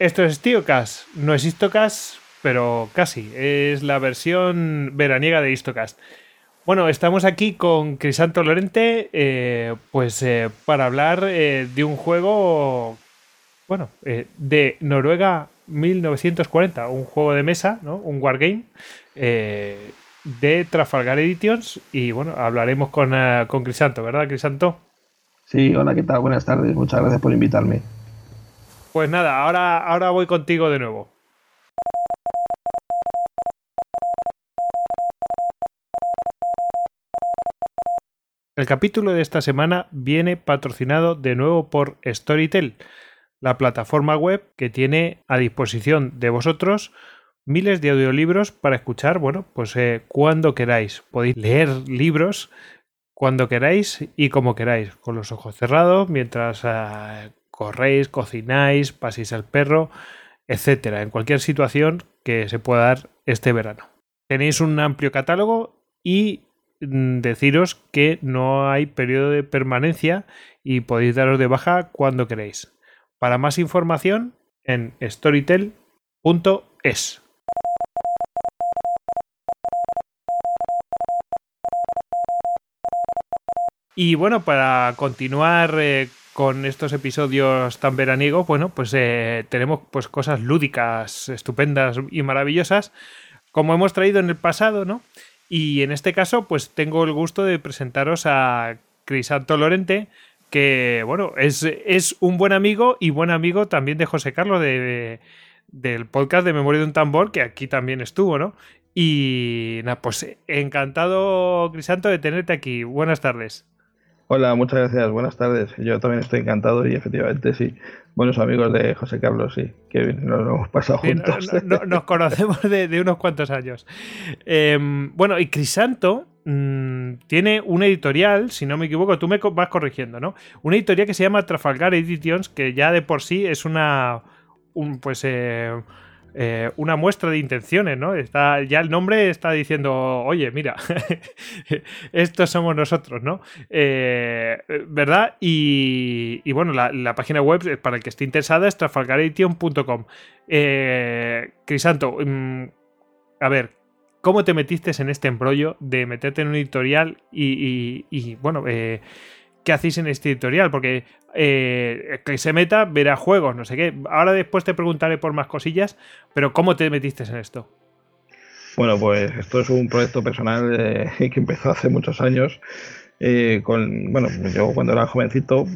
Esto es Stiocast, no es Histocast, pero casi. Es la versión veraniega de Histocast. Bueno, estamos aquí con Crisanto Lorente, eh, pues eh, para hablar eh, de un juego, bueno, de Noruega 1940, un juego de mesa, ¿no? Un wargame de Trafalgar Editions y bueno, hablaremos con, con Crisanto, ¿verdad, Crisanto? Sí, hola, ¿qué tal? Buenas tardes, muchas gracias por invitarme. Pues nada, ahora, ahora voy contigo de nuevo. El capítulo de esta semana viene patrocinado de nuevo por Storytel, la plataforma web que tiene a disposición de vosotros miles de audiolibros para escuchar, bueno, pues eh, cuando queráis. Podéis leer libros cuando queráis y como queráis, con los ojos cerrados, mientras eh, corréis, cocináis, paséis al perro, etcétera, en cualquier situación que se pueda dar este verano. Tenéis un amplio catálogo y mm, deciros que no hay periodo de permanencia y podéis daros de baja cuando queréis. Para más información en storytel.es. Y bueno, para continuar eh, con estos episodios tan veraniegos, bueno, pues eh, tenemos pues cosas lúdicas, estupendas y maravillosas, como hemos traído en el pasado, ¿no? Y en este caso, pues tengo el gusto de presentaros a Crisanto Lorente, que, bueno, es, es un buen amigo y buen amigo también de José Carlos de, del podcast de Memoria de un Tambor, que aquí también estuvo, ¿no? Y nada, pues encantado, Crisanto, de tenerte aquí. Buenas tardes. Hola, muchas gracias. Buenas tardes. Yo también estoy encantado y efectivamente sí. Buenos amigos de José Carlos, sí, que nos hemos pasado juntos. nos conocemos de, unos cuantos años. Em, bueno, y Crisanto mm, tiene una editorial, si no me equivoco, tú me vas corrigiendo, ¿no? Una editorial que se llama Trafalgar Editions, que ya de por sí es una. Un, pues. Eh, eh, una muestra de intenciones, ¿no? Está, ya el nombre está diciendo, oye, mira, estos somos nosotros, ¿no? Eh, ¿Verdad? Y, bueno, la, página web, para el que esté interesado, es trafalgaration.com. Eh, Crisanto, mm, a ver, ¿cómo te metiste en este embrollo de meterte en un editorial y, bueno, eh, qué hacéis en este editorial, porque eh, que se meta verá juegos, no sé qué. Ahora después te preguntaré por más cosillas, pero ¿cómo te metiste en esto? Bueno, pues esto es un proyecto personal eh, que empezó hace muchos años. Eh, con, bueno, yo cuando era jovencito,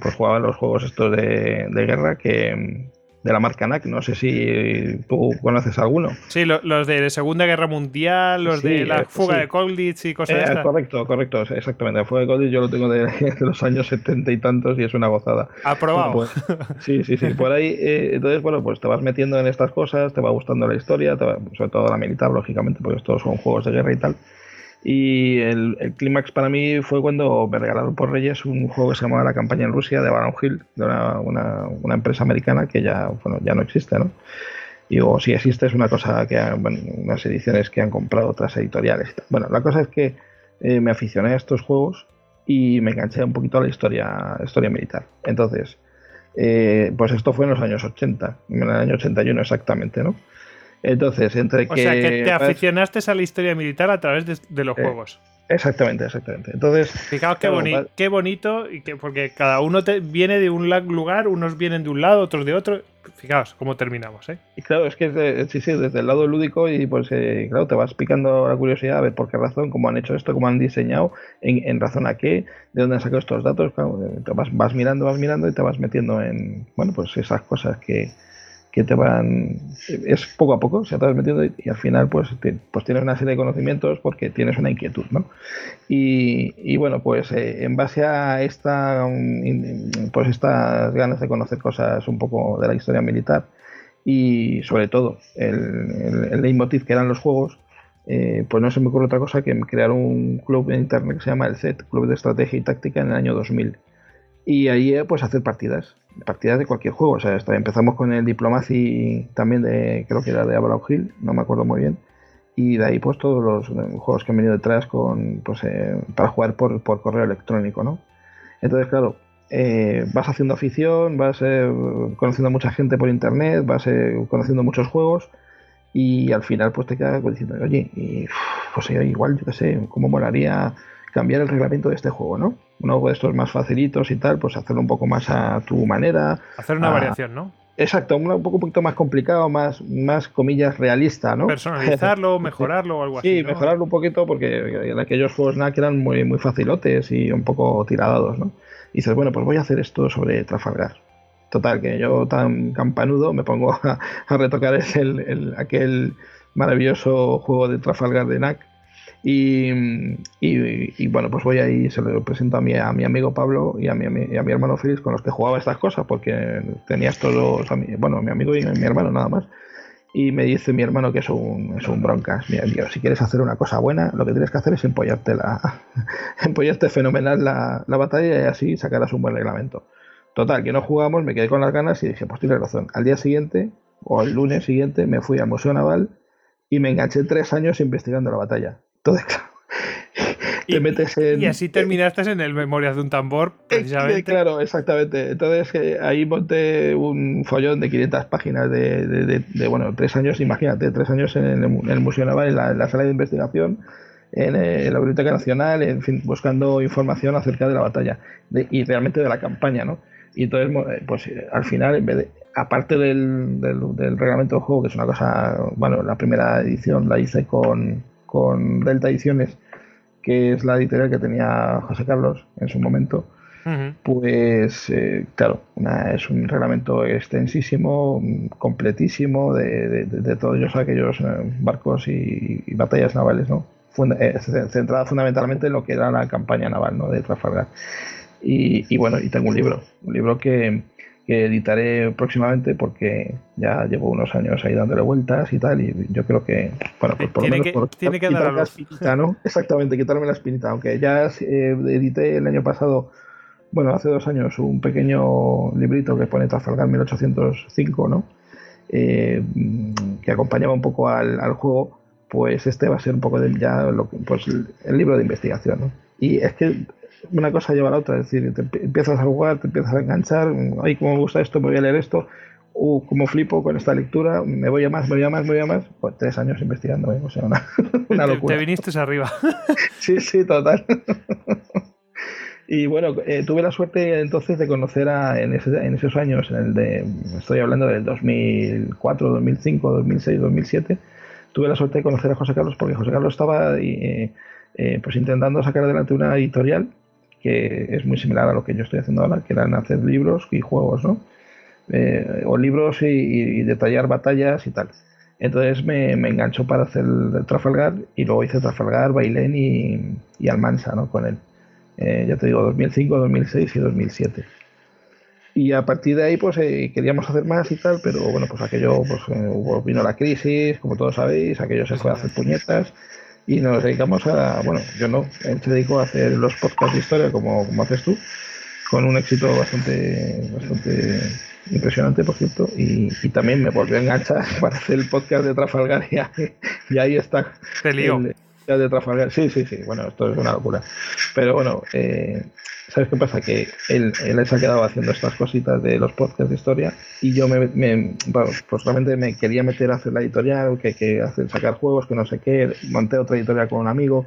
pues jugaba los juegos estos de guerra que, de la marca NAC. No sé si tú conoces alguno. Sí, los de Segunda Guerra Mundial, los de la fuga de Colditz y cosas así. Eh, correcto, correcto, exactamente. La fuga de Colditz yo lo tengo de, los años setenta y tantos y es una gozada. Aprobado. Pues, sí, sí, sí. Por ahí, eh, entonces, bueno, pues te vas metiendo en estas cosas, te va gustando la historia, sobre todo la militar, lógicamente, porque estos son juegos de guerra y tal. Y el, clímax para mí fue cuando me regalaron por Reyes un juego que se llamaba La campaña en Rusia de Baron Hill, de una, empresa americana que ya, bueno, ya no existe, ¿no? Y o si existe es una cosa que, bueno, unas ediciones que han comprado otras editoriales. Bueno, la cosa es que eh, me aficioné a estos juegos y me enganché un poquito a la historia, historia militar. Entonces, eh, pues esto fue en los años 80, en el año 81 exactamente, ¿no? Entonces, entre que. O sea, que te aficionaste a la historia militar a través de, los eh, juegos. Exactamente, exactamente. Entonces. Fijaos qué, qué bonito, y que, porque cada uno viene de un lugar, unos vienen de un lado, otros de otro. Fijaos cómo terminamos, ¿eh? Y claro, es que sí, sí, desde el lado lúdico y pues eh, claro, te vas picando la curiosidad a ver por qué razón, cómo han hecho esto, cómo han diseñado, en, razón a qué, de dónde han sacado estos datos, claro, te vas, vas mirando, vas mirando y te vas metiendo en, bueno, pues esas cosas que, que te van es poco a poco se te vas metiendo y, al final pues, pues tienes una serie de conocimientos porque tienes una inquietud ¿no? y, bueno pues eh, en base a esta pues estas ganas de conocer cosas un poco de la historia militar y sobre todo el, el, leitmotiv que eran los juegos eh, pues no se me ocurre otra cosa que crear un club en internet que se llama el CET, Club de Estrategia y Táctica en el año 2000 y ahí eh, pues hacer partidas partidas de cualquier juego. O sea, empezamos con el Diplomacy también de, creo que era de Avalon Hill, no me acuerdo muy bien. Y de ahí pues todos los juegos que han venido detrás con, pues, eh, para jugar por, correo electrónico, ¿no? Entonces, claro, eh, vas haciendo afición, vas eh, conociendo a mucha gente por internet, vas eh, conociendo muchos juegos y al final pues te quedas diciendo, oye, y, pues igual, yo qué sé, ¿cómo molaría cambiar el reglamento de este juego, no? Uno de estos más facilitos y tal, pues hacerlo un poco más a tu manera. Hacer una variación, ¿no? Exacto, un, poco, un poquito más complicado, más, más comillas realista, ¿no? Personalizarlo, mejorarlo o algo así. Sí, mejorarlo un poquito porque en aquellos juegos NAC eran muy, muy facilotes y un poco tiradados, ¿no? Y dices, bueno, pues voy a hacer esto sobre Trafalgar. Total, que yo tan campanudo me pongo a, retocar el, el, aquel maravilloso juego de Trafalgar de NAC. Y, y, bueno, pues voy ahí, se lo presento a mi, a mi amigo Pablo y a mi, a mi hermano Félix con los que jugaba estas cosas, porque tenías todos, bueno, mi amigo y mi hermano nada más. Y me dice mi hermano que es un, es broncas. Si quieres hacer una cosa buena, lo que tienes que hacer es empollarte, la, empollarte fenomenal la, la batalla y así sacarás un buen reglamento. Total, que no jugamos, me quedé con las ganas y dije, pues tienes razón. Al día siguiente, o el lunes siguiente, me fui al Museo Naval y me enganché tres años investigando la batalla. Entonces, claro, te metes en... Y así terminaste en el Memorias de un tambor, precisamente. Claro, exactamente. Entonces eh, ahí monté un follón de 500 páginas de, bueno, tres años, imagínate, tres años en el, Museo Naval, en la, sala de investigación, eh, en, la Biblioteca Nacional, en fin, buscando información acerca de la batalla y realmente de la campaña, ¿no? Y entonces, eh, pues al final, en vez de, aparte del, del, reglamento de juego, que es una cosa, bueno, la primera edición la hice con, con Delta Ediciones, que es la editorial que tenía José Carlos en su momento, pues eh, claro, es un reglamento extensísimo, completísimo de, de, todos aquellos eh, barcos y, batallas navales, ¿no? Eh, centrada fundamentalmente en lo que era la campaña naval ¿no? de Trafalgar. Y, y bueno, y tengo un libro, un libro que, que editaré próximamente porque ya llevo unos años ahí dándole vueltas y tal y yo creo que bueno pues por lo menos que, tiene que dar la espinita, ¿no? exactamente quitarme la espinita aunque ya eh, edité el año pasado bueno hace dos años un pequeño librito que pone Trafalgar 1805 no eh, que acompañaba un poco al, juego pues este va a ser un poco de ya lo, pues el libro de investigación ¿no? y es que una cosa lleva a la otra, es decir, te empiezas a jugar, te empiezas a enganchar, ay, cómo me gusta esto, me voy a leer esto, uh, como flipo con esta lectura, me voy a más, me voy a más, me voy a más, pues tres años investigando, ¿eh? o sea, una, una locura. Te, viniste arriba. sí, sí, total. y bueno, eh, tuve la suerte entonces de conocer a, en, en, esos años, en el de, estoy hablando del 2004, 2005, 2006, 2007, tuve la suerte de conocer a José Carlos porque José Carlos estaba eh, eh, pues intentando sacar adelante una editorial que es muy similar a lo que yo estoy haciendo ahora, que eran hacer libros y juegos, ¿no? Eh, o libros y, detallar batallas y tal. Entonces me, me enganchó para hacer el, Trafalgar y luego hice Trafalgar, Bailén y, y Almansa, ¿no? Con él. Eh, ya te digo, 2005, 2006 y 2007. Y a partir de ahí, pues eh, queríamos hacer más y tal, pero bueno, pues aquello, pues vino la crisis, como todos sabéis, aquello se fue a hacer puñetas y nos dedicamos a, bueno, yo no, él se dedicó a hacer los podcasts de historia como, como haces tú, con un éxito bastante, bastante impresionante, por cierto, y, también me volvió a enganchar para hacer el podcast de Trafalgar y, ahí está. Te lío. de Trafalgar, sí, sí, sí, bueno, esto es una locura. Pero bueno, eh, ¿Sabes qué pasa? Que él, él se ha quedado haciendo estas cositas de los podcasts de historia y yo me, me pues realmente me quería meter a hacer la editorial, que, que hacer, sacar juegos, que no sé qué, monté otra editorial con un amigo.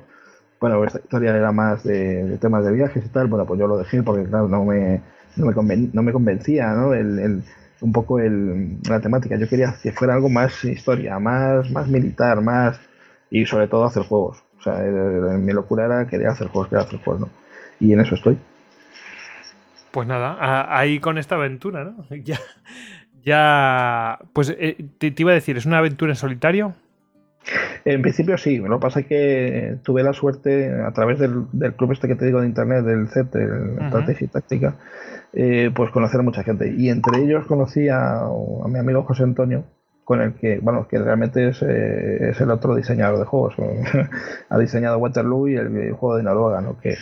Bueno, esta historia era más de, temas de viajes y tal, bueno, pues yo lo dejé porque claro, no me, no me, no me convencía, ¿no? El, el, un poco el, la temática. Yo quería que fuera algo más historia, más, más militar, más... y sobre todo hacer juegos. O sea, mi locura era querer hacer juegos, querer hacer juegos, ¿no? Y en eso estoy. Pues nada, ahí con esta aventura, ¿no? Ya, ya, pues eh, te, iba a decir, ¿es una aventura en solitario? En principio sí, lo que pasa es que tuve la suerte a través del, club este que te digo de internet, del CET, de Estrategia y Táctica, eh, pues conocer a mucha gente. Y entre ellos conocí a, mi amigo José Antonio, con el que, bueno, que realmente es, eh, es el otro diseñador de juegos. ha diseñado Waterloo y el juego de Noruega, ¿no? Que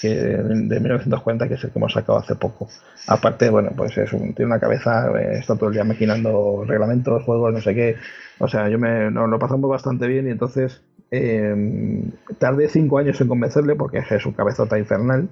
que de 1940, que es el que hemos sacado hace poco. Aparte, bueno, pues es un, tiene una cabeza, eh, está todo el día maquinando reglamentos, juegos, no sé qué. O sea, yo me nos lo pasamos bastante bien y entonces eh, tardé cinco años en convencerle porque es su cabezota infernal.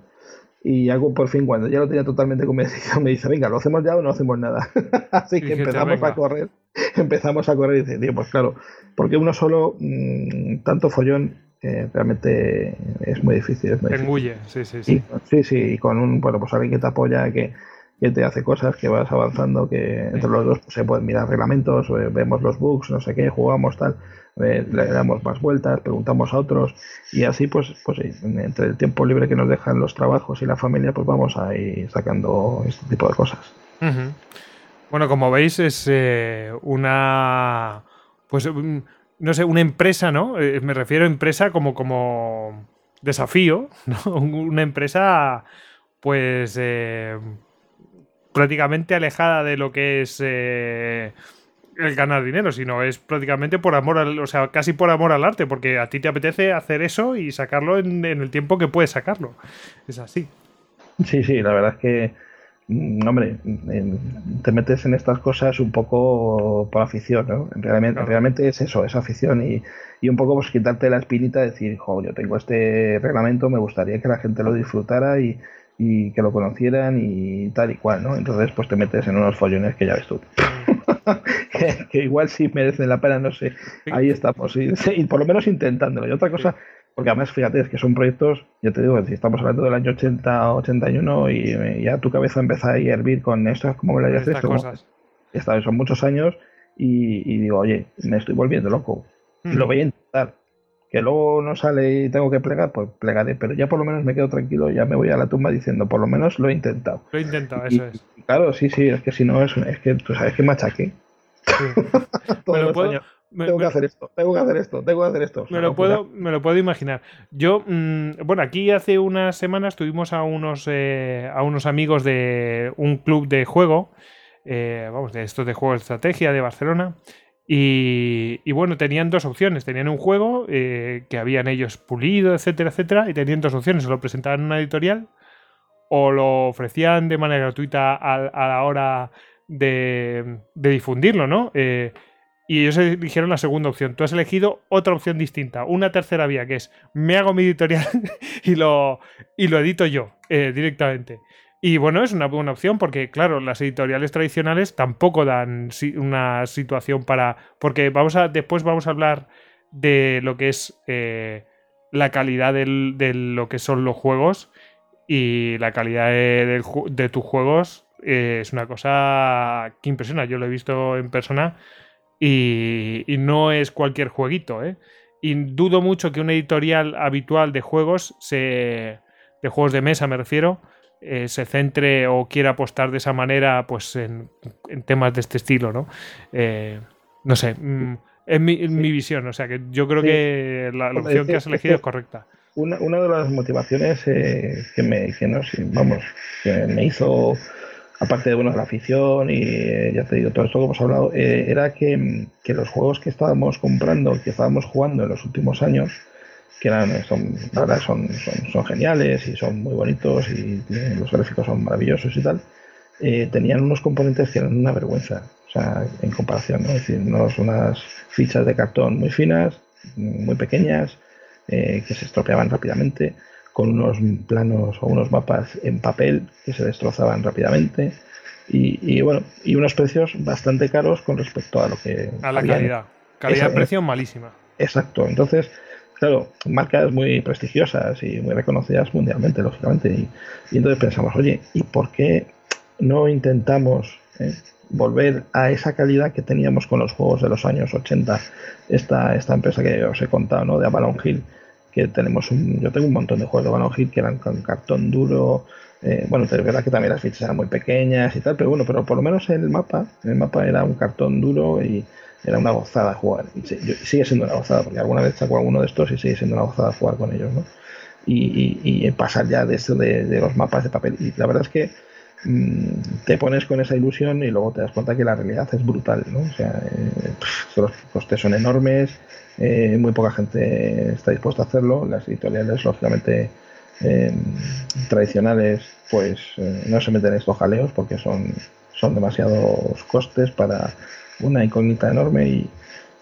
Y hago por fin, cuando ya lo tenía totalmente convencido, me dice, venga, ¿lo hacemos ya o no hacemos nada? Así que empezamos a correr, empezamos a correr y dice, pues claro, porque uno solo, mmm, tanto follón, eh, realmente es muy difícil. Es muy Engulle, sí, sí, sí. Y, sí, sí, y con un, bueno, pues alguien que te apoya, que, que te hace cosas, que vas avanzando, que entre los dos pues, se pueden mirar reglamentos, eh, vemos los bugs, no sé qué, jugamos tal, eh, le damos más vueltas, preguntamos a otros y así pues, pues entre el tiempo libre que nos dejan los trabajos y la familia, pues vamos a ir sacando este tipo de cosas. Bueno, como veis es eh, una, pues no sé, una empresa, ¿no? me refiero a empresa como, como desafío, ¿no? Una empresa pues prácticamente alejada de lo que es eh, el ganar dinero, sino es prácticamente por amor al, o sea, casi por amor al arte, porque a ti te apetece hacer eso y sacarlo en, el tiempo que puedes sacarlo. Es así. Sí, sí, la verdad es que, hombre, te metes en estas cosas un poco por afición, ¿no? Realmente, realmente es eso, es afición y, y un poco pues quitarte la espinita, decir, jo, yo tengo este reglamento, me gustaría que la gente lo disfrutara y, y que lo conocieran y tal y cual, ¿no? Entonces, pues te metes en unos follones que ya ves tú. que, igual sí merecen la pena, no sé. Ahí estamos, y, y, por lo menos intentándolo. Y otra cosa, porque además, fíjate, es que son proyectos, yo te digo, si estamos hablando del año 80, 81 y ya tu cabeza empieza a hervir con esto, ¿cómo me lo hayas esto? Cosas. son muchos años y, digo, oye, me estoy volviendo loco. Lo voy a intentar que luego no sale y tengo que plegar, pues plegaré, pero ya por lo menos me quedo tranquilo, ya me voy a la tumba diciendo, por lo menos lo he intentado. Lo he intentado, eso es. Claro, sí, sí, es que si no, es, es que tú sabes que machaque. tengo que hacer esto, tengo que hacer esto, tengo que hacer esto. Me lo, puedo, me lo puedo imaginar. Yo, mmm, bueno, aquí hace unas semanas tuvimos a unos, eh, a unos amigos de un club de juego, eh, vamos, de estos de juego de estrategia de Barcelona, y, bueno, tenían dos opciones. Tenían un juego eh, que habían ellos pulido, etcétera, etcétera, y tenían dos opciones. O lo presentaban en una editorial o lo ofrecían de manera gratuita a, la hora de, difundirlo, ¿no? Eh, y ellos eligieron la segunda opción. Tú has elegido otra opción distinta, una tercera vía, que es me hago mi editorial y, lo, y lo edito yo eh, directamente. Y bueno, es una buena opción porque, claro, las editoriales tradicionales tampoco dan una situación para. Porque vamos a. Después vamos a hablar de lo que es eh, la calidad de lo que son los juegos. Y la calidad de, tus juegos eh, es una cosa que impresiona. Yo lo he visto en persona. Y, y no es cualquier jueguito, ¿eh? Y dudo mucho que una editorial habitual de juegos se. de juegos de mesa me refiero eh, se centre o quiera apostar de esa manera pues en, temas de este estilo, ¿no? Eh, no sé, mm, es mi, visión, o sea que yo creo que la, opción que has elegido es, correcta. Una, de las motivaciones eh, que me que no, vamos, que me hizo, aparte de bueno, la afición y ya te digo, todo esto que hemos hablado, era que, que los juegos que estábamos comprando, que estábamos jugando en los últimos años, que son, la verdad son, son, geniales y son muy bonitos y los gráficos son maravillosos y tal, eh, tenían unos componentes que eran una vergüenza, o sea, en comparación, ¿no? Es decir, unas fichas de cartón muy finas, muy pequeñas, eh, que se estropeaban rápidamente, con unos planos o unos mapas en papel que se destrozaban rápidamente. Y, bueno, y unos precios bastante caros con respecto a lo que. A la calidad. Calidad-precio malísima. Exacto. Entonces, claro, marcas muy prestigiosas y muy reconocidas mundialmente, lógicamente. Y, entonces pensamos, oye, ¿y por qué no intentamos eh, volver a esa calidad que teníamos con los juegos de los años 80? Esta, esta empresa que os he contado, ¿no? De Avalon Hill, que tenemos un, yo tengo un montón de juegos de Avalon Hill que eran con cartón duro. Eh, bueno, es verdad que también las fichas eran muy pequeñas y tal, pero bueno, pero por lo menos en el mapa, el mapa era un cartón duro y, era una gozada jugar. Y sigue siendo una gozada, porque alguna vez saco alguno de estos y sigue siendo una gozada jugar con ellos, ¿no? Y, y, pasar ya de esto de, los mapas de papel. Y la verdad es que mm, te pones con esa ilusión y luego te das cuenta que la realidad es brutal, ¿no? O sea, eh, los costes son enormes, eh, muy poca gente está dispuesta a hacerlo. Las editoriales, lógicamente, eh, tradicionales, pues no se meten en estos jaleos porque son, son demasiados costes para una incógnita enorme y,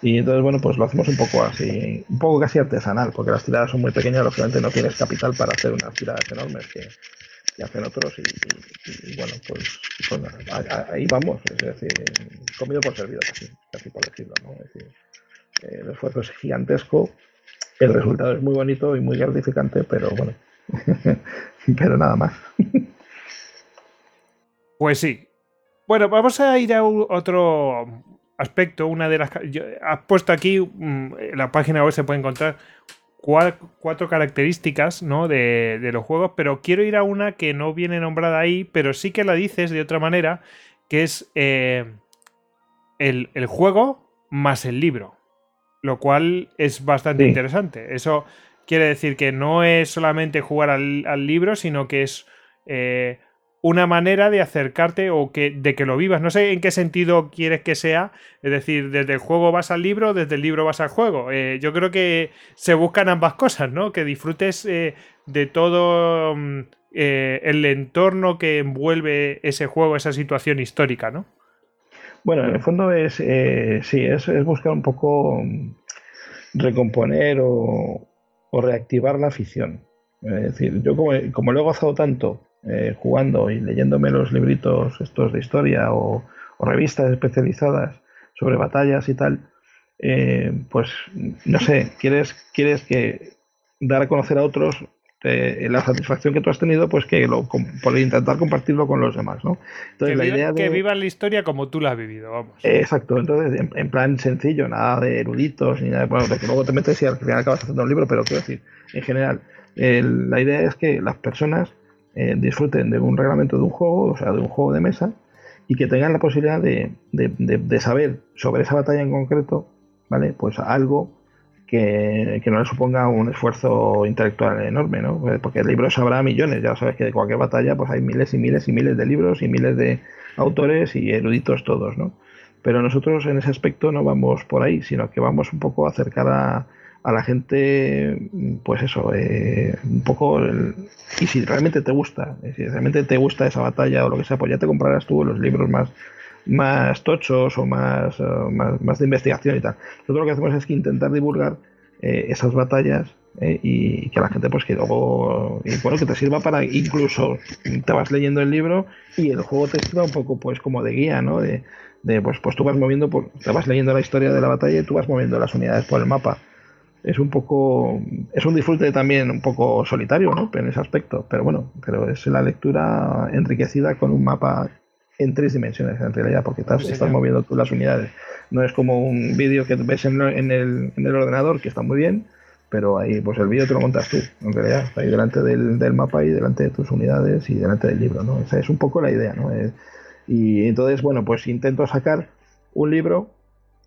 y entonces, bueno, pues lo hacemos un poco así, un poco casi artesanal, porque las tiradas son muy pequeñas, lógicamente no tienes capital para hacer unas tiradas enormes que, hacen otros y, bueno, pues, pues ahí vamos, es decir, comido por servido casi, por decirlo, ¿no? El esfuerzo es gigantesco, el resultado es muy bonito y muy gratificante, pero bueno, pero nada más. Pues sí. Bueno, vamos a ir a otro aspecto, una de las... has puesto aquí, mm, en la página web se puede encontrar cuatro, características ¿no? de, los juegos, pero quiero ir a una que no viene nombrada ahí, pero sí que la dices de otra manera, que es eh, el, juego más el libro, lo cual es bastante interesante. Eso quiere decir que no es solamente jugar al, libro, sino que es... Eh, una manera de acercarte o que, de que lo vivas. No sé en qué sentido quieres que sea. Es decir, desde el juego vas al libro, desde el libro vas al juego. Eh, yo creo que se buscan ambas cosas, ¿no? Que disfrutes eh, de todo mm, el entorno que envuelve ese juego, esa situación histórica, ¿no? Bueno, en el fondo es, sí, es, buscar un poco mm, recomponer o, reactivar la afición. Es decir, yo como, como lo he gozado tanto eh, jugando y leyéndome los libritos estos de historia o, revistas especializadas sobre batallas y tal, eh, pues no sé, quieres, quieres que dar a conocer a otros eh, la satisfacción que tú has tenido, pues que lo, por intentar compartirlo con los demás, ¿no? Entonces, que, la idea que vivan la historia como tú la has vivido, vamos. exacto, entonces en, plan sencillo, nada de eruditos, ni nada, bueno, que luego te metes y al final acabas haciendo un libro, pero quiero decir, en general, la idea es que las personas eh, disfruten de un reglamento de un juego, o sea, de un juego de mesa, y que tengan la posibilidad de, saber sobre esa batalla en concreto, ¿vale? Pues algo que, no le suponga un esfuerzo intelectual enorme, ¿no? Eh, porque libros habrá millones, ya sabes que de cualquier batalla pues hay miles y miles y miles de libros y miles de autores y eruditos todos, ¿no? Pero nosotros en ese aspecto no vamos por ahí, sino que vamos un poco a acercar a, la gente, pues eso, eh, un poco, y si realmente te gusta, eh, si realmente te gusta esa batalla o lo que sea, pues ya te comprarás tú los libros más, más tochos o más, eh, más, de investigación y tal. Nosotros lo que hacemos es que intentar divulgar esas batallas y que la gente pues que luego y bueno que te sirva para incluso te vas leyendo el libro y el juego te sirva un poco pues como de guía no de, de pues pues tú vas moviendo por, te vas leyendo la historia de la batalla y tú vas moviendo las unidades por el mapa es un poco es un disfrute también un poco solitario ¿no? en ese aspecto pero bueno pero es la lectura enriquecida con un mapa en tres dimensiones en realidad porque estás, estás moviendo tú las unidades. No es como un vídeo que ves en, el, en el ordenador que está muy bien pero ahí pues el vídeo te lo montas tú en realidad. Ahí delante del, del, mapa y delante de tus unidades y delante del libro no esa es un poco la idea no y entonces bueno pues intento sacar un libro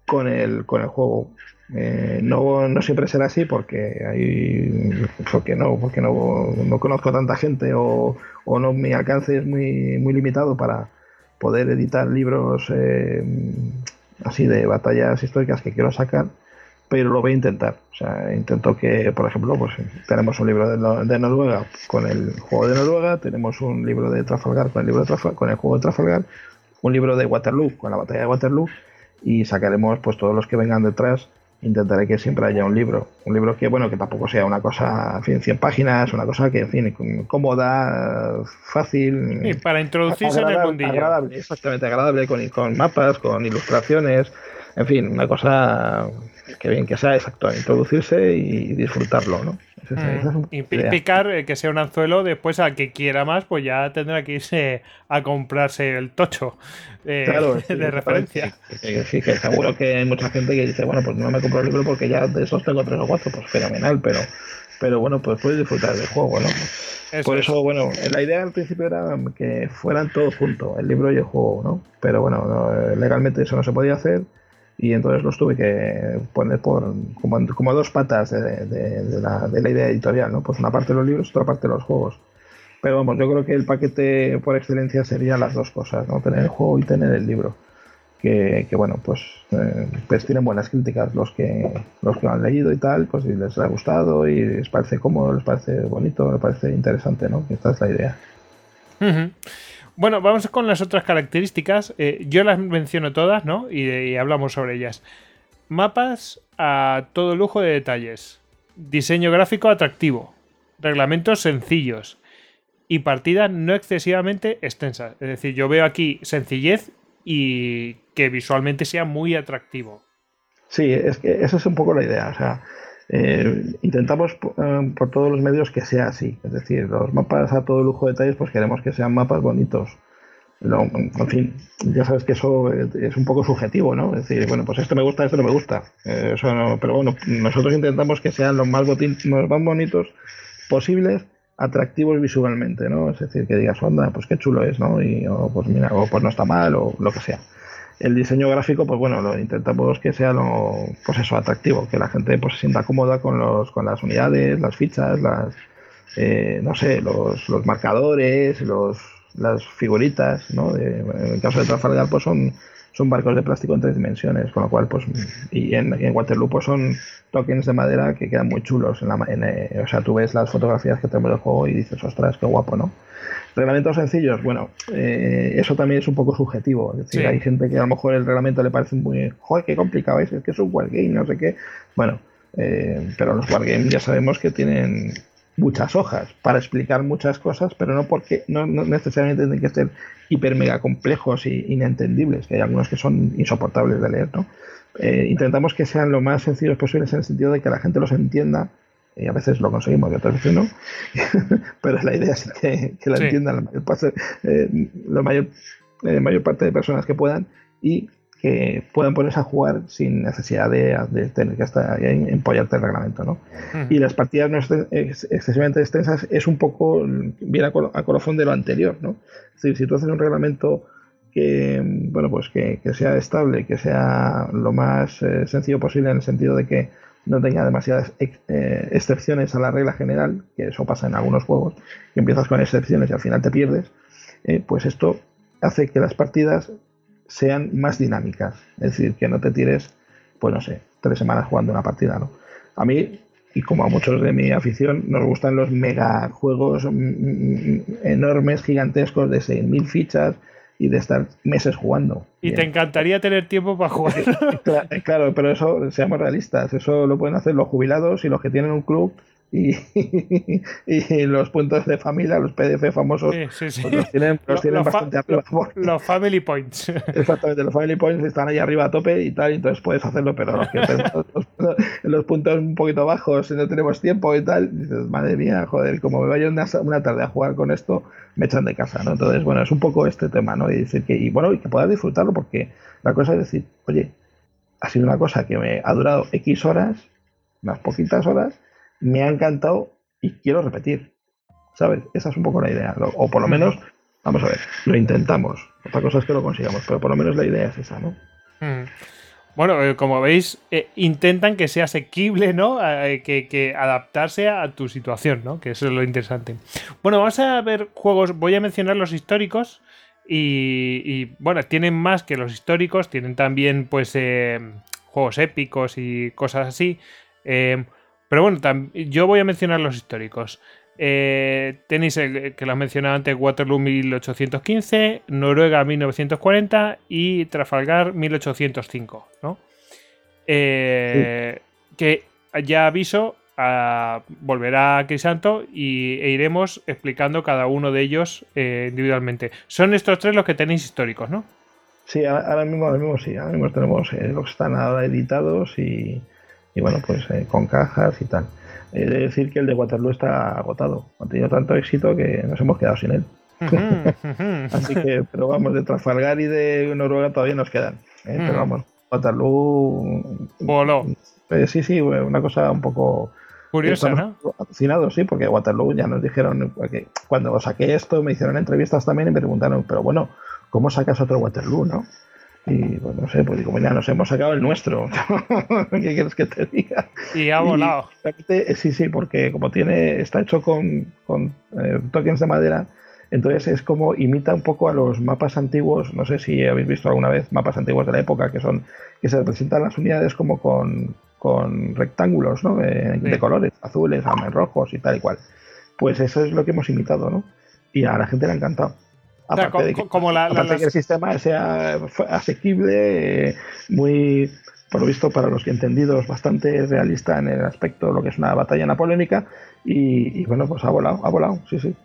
con el con el juego. Eh, no, no, siempre será así porque hay porque no porque no, no conozco tanta gente o, o, no mi alcance es muy muy limitado para poder editar libros eh, así de batallas históricas que quiero sacar pero lo voy a intentar. O sea intento que por ejemplo pues tenemos un libro de, Noruega con el juego de Noruega tenemos un libro de Trafalgar con el libro de con el juego de Trafalgar un libro de Waterloo con la batalla de Waterloo y sacaremos pues todos los que vengan detrás intentaré que siempre haya un libro. Un libro que, bueno, que tampoco sea una cosa, en fin, 100 páginas, una cosa que, en fin, cómoda, fácil. Y para introducirse en el mundillo. Agradable, exactamente, agradable, con, con mapas, con ilustraciones, en fin, una cosa que bien, que sea exacto, introducirse y disfrutarlo, ¿no? Mm. y picar eh, que sea un anzuelo, después al que quiera más, pues ya tendrá que irse a comprarse el tocho eh, de referencia. Sí, que seguro que hay mucha gente que dice, bueno, pues no me compro el libro porque ya de esos tengo tres o cuatro, pues fenomenal, pero pero bueno, pues puedes disfrutar del juego, ¿no? Por eso, bueno, la idea al principio era que fueran todos juntos, el libro y el juego, ¿no? Pero bueno, legalmente eso no se podía hacer y entonces los tuve que poner por como, como dos patas de, la, idea editorial, ¿no? Pues una parte de los libros, otra parte de los juegos. Pero vamos, yo creo que el paquete por excelencia sería las dos cosas, ¿no? Tener el juego y tener el libro. Que, bueno, pues, eh, pues tienen buenas críticas los que los que lo han leído y tal, pues si les ha gustado y les parece cómodo, les parece bonito, les parece interesante, ¿no? Esta es la idea. Bueno, vamos con las otras características. Eh, yo las menciono todas, ¿no? Y, hablamos sobre ellas. Mapas a todo lujo de detalles. Diseño gráfico atractivo. Reglamentos sencillos. y partidas no excesivamente extensas. Es decir, yo veo aquí sencillez y que visualmente sea muy atractivo. Sí, es que esa es un poco la idea. O sea, eh, intentamos eh, por todos los medios que sea así. Es decir, los mapas a todo lujo de detalles, pues queremos que sean mapas bonitos. en fin, ya sabes que eso es un poco subjetivo, ¿no? Es decir, bueno, pues esto me gusta, esto no me gusta. Eh, eso pero bueno, nosotros intentamos que sean los más, los más bonitos posibles atractivos visualmente, ¿no? Es decir, que digas, onda, pues qué chulo es, ¿no? Y o, pues mira, o pues no está mal, o lo que sea. El diseño gráfico, pues bueno, lo intentamos que sea lo, pues eso, atractivo, que la gente pues se sienta cómoda con los, con las unidades, las fichas, las eh, no sé, los, los marcadores, los, las figuritas, ¿no? en el caso de Trafalgar, pues son son barcos de plástico en tres dimensiones, con lo cual, pues, y en, en Waterloo, pues son tokens de madera que quedan muy chulos. En la, eh, o sea, tú ves las fotografías que tenemos del juego y dices, ostras, qué guapo, ¿no? Reglamentos sencillos, bueno, eh, eso también es un poco subjetivo. Es decir, hay gente que a lo mejor el reglamento le parece muy, joder, qué complicado es, es que es un wargame, no sé qué. Bueno, eh, pero los wargames ya sabemos que tienen muchas hojas para explicar muchas cosas, pero no porque no, necesariamente tienen que ser hiper mega complejos e inentendibles, que hay algunos que son insoportables de leer, ¿no? Eh, intentamos que sean lo más sencillos posibles en el sentido de que la gente los entienda, y a veces lo conseguimos y otras veces no, pero la idea es que, la entiendan eh, la mayor, eh, mayor parte de personas que puedan y que puedan ponerse a jugar sin necesidad de, tener que estar empollarte el reglamento. ¿no? Y las partidas no excesivamente extensas es un poco, viene a, colofón de lo anterior. ¿no? Es decir, si tú haces un reglamento que, bueno, pues que, sea estable, que sea lo más eh, sencillo posible en el sentido de que no tenga demasiadas eh, excepciones a la regla general, que eso pasa en algunos juegos, que empiezas con excepciones y al final te pierdes, eh, pues esto hace que las partidas sean más dinámicas. Es decir, que no te tires, pues no sé, tres semanas jugando una partida, ¿no? A mí, y como a muchos de mi afición, nos gustan los mega juegos mm, mm, enormes, gigantescos de 6.000 fichas y de estar meses jugando. Y te encantaría tener tiempo para jugar. claro, pero eso, seamos realistas, eso lo pueden hacer los jubilados y los que tienen un club y, los puntos de familia, los PDF famosos, pues los tienen, bastante arriba. Los Family Points. Exactamente, los Family Points están ahí arriba a tope y tal, y entonces puedes hacerlo, pero los, que los puntos un poquito bajos, si no tenemos tiempo y tal, dices, madre mía, joder, como me vaya una, una, tarde a jugar con esto, me echan de casa, ¿no? Entonces, bueno, es un poco este tema, ¿no? Y decir que, y bueno, y que puedas disfrutarlo, porque la cosa es decir, oye, ha sido una cosa que me ha durado X horas, unas poquitas horas, me ha encantado y quiero repetir. ¿Sabes? Esa es un poco la idea. O por lo menos, vamos a ver, lo intentamos. Otra cosa es que lo consigamos, pero por lo menos la idea es esa, ¿no? Bueno, eh, como veis, eh, intentan que sea asequible, ¿no? Eh, que, adaptarse a tu situación, ¿no? Que eso es lo interesante. Bueno, vamos a ver juegos, voy a mencionar los históricos y, y bueno, tienen más que los históricos, tienen también pues juegos épicos y cosas así. Pero bueno, yo voy a mencionar los históricos. Eh, tenéis el que lo has mencionado antes, Waterloo 1815, Noruega 1940 y Trafalgar 1805, ¿no? Eh, que ya aviso, a, volverá Crisanto y e iremos explicando cada uno de ellos eh, individualmente. Son estos tres los que tenéis históricos, ¿no? Sí, ahora mismo, ahora mismo sí, ahora mismo tenemos los que están ahora editados y, y bueno, pues eh, con cajas y tal. He de decir que el de Waterloo está agotado. Ha tenido tanto éxito que nos hemos quedado sin él. Así que, pero vamos, de Trafalgar y de Noruega todavía nos quedan. ¿eh? Pero vamos, Waterloo. Voló. Eh, sí, sí, una cosa un poco. Curiosa, ¿no? Alucinado, sí, porque Waterloo ya nos dijeron. Que cuando saqué esto, me hicieron entrevistas también y me preguntaron, pero bueno, ¿cómo sacas otro Waterloo, no? Y pues no sé, pues digo, ya nos hemos sacado el nuestro. ¿Qué quieres que te diga? Y ha volado. sí, sí, porque como tiene, está hecho con, con eh, tokens de madera, entonces es como imita un poco a los mapas antiguos. No sé si habéis visto alguna vez mapas antiguos de la época que son que se representan las unidades como con, con rectángulos ¿no? de, colores, azules, rojos y tal y cual. Pues eso es lo que hemos imitado, ¿no? Y a la gente le ha encantado. Aparte, de que, como la, que el sistema sea asequible, muy, por lo visto, para los que entendidos, bastante realista en el aspecto de lo que es una batalla napoleónica. Y, bueno, pues ha volado, ha volado, sí, sí.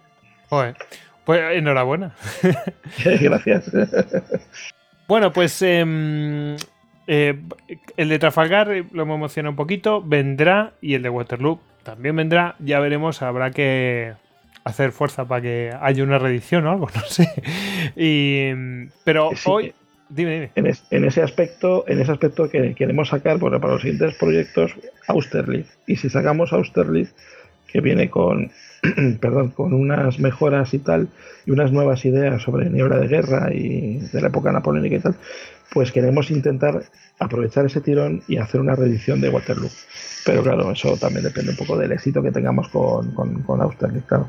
Pues enhorabuena. Gracias. bueno, pues em, eh, el de Trafalgar eh, lo hemos mencionado un poquito, vendrá y el de Waterloo también vendrá. Ya veremos, habrá que hacer fuerza para que haya una reedición o algo, no sé. pero hoy, dime, dime. En, ese aspecto, en ese aspecto que queremos sacar pues, para los siguientes proyectos Austerlitz. Y si sacamos Austerlitz, que viene con, perdón, con unas mejoras y tal, y unas nuevas ideas sobre niebla de guerra y de la época napoleónica y tal, pues queremos intentar aprovechar ese tirón y hacer una reedición de Waterloo. Pero claro, eso también depende un poco del éxito que tengamos con, con, con Austerlitz, claro.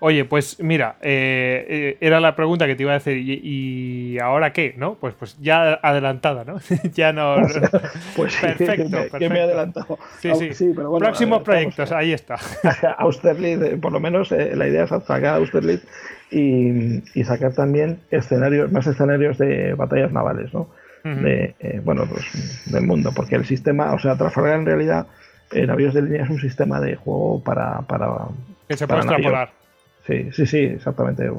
Oye, pues mira, eh, eh, era la pregunta que te iba a hacer. ¿Y, ahora qué? ¿No? Pues, pues ya adelantada, ¿no? ya no. pues perfecto, perfecto. Que me he adelantado. Sí, sí. Próximos proyectos, ahí está. Austerlitz, eh, por lo menos la idea es sacar Austerlitz y, y, sacar también escenarios, más escenarios de batallas navales, ¿no? de, bueno, pues del mundo, porque el sistema, o sea, Trafalgar en realidad, en avios de línea es un sistema de juego para, para que se puede extrapolar. Sí, sí, sí, exactamente.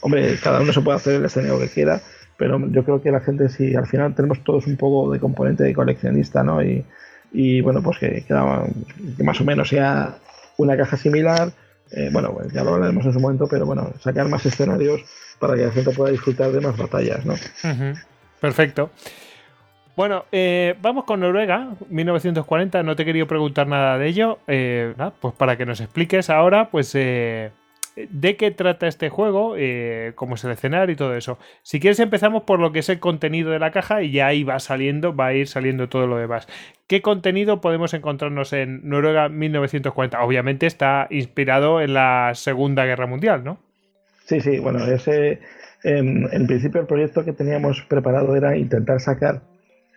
Hombre, cada uno se puede hacer el escenario que quiera, pero yo creo que la gente, si al final tenemos todos un poco de componente de coleccionista, ¿no? Y, y bueno, pues que, que, más o menos sea una caja similar. Eh, bueno, pues ya lo hablaremos en su momento, pero bueno, sacar más escenarios para que la gente pueda disfrutar de más batallas, ¿no? Perfecto. Bueno, eh, vamos con Noruega, 1940. No te he querido preguntar nada de ello. Eh, pues para que nos expliques ahora, pues, eh, de qué trata este juego, cómo seleccionar y todo eso. Si quieres, empezamos por lo que es el contenido de la caja y ya ahí va saliendo, va a ir saliendo todo lo demás. ¿Qué contenido podemos encontrarnos en Noruega 1940? Obviamente está inspirado en la Segunda Guerra Mundial, ¿no? Sí, sí, bueno, ese. en principio, el proyecto que teníamos preparado era intentar sacar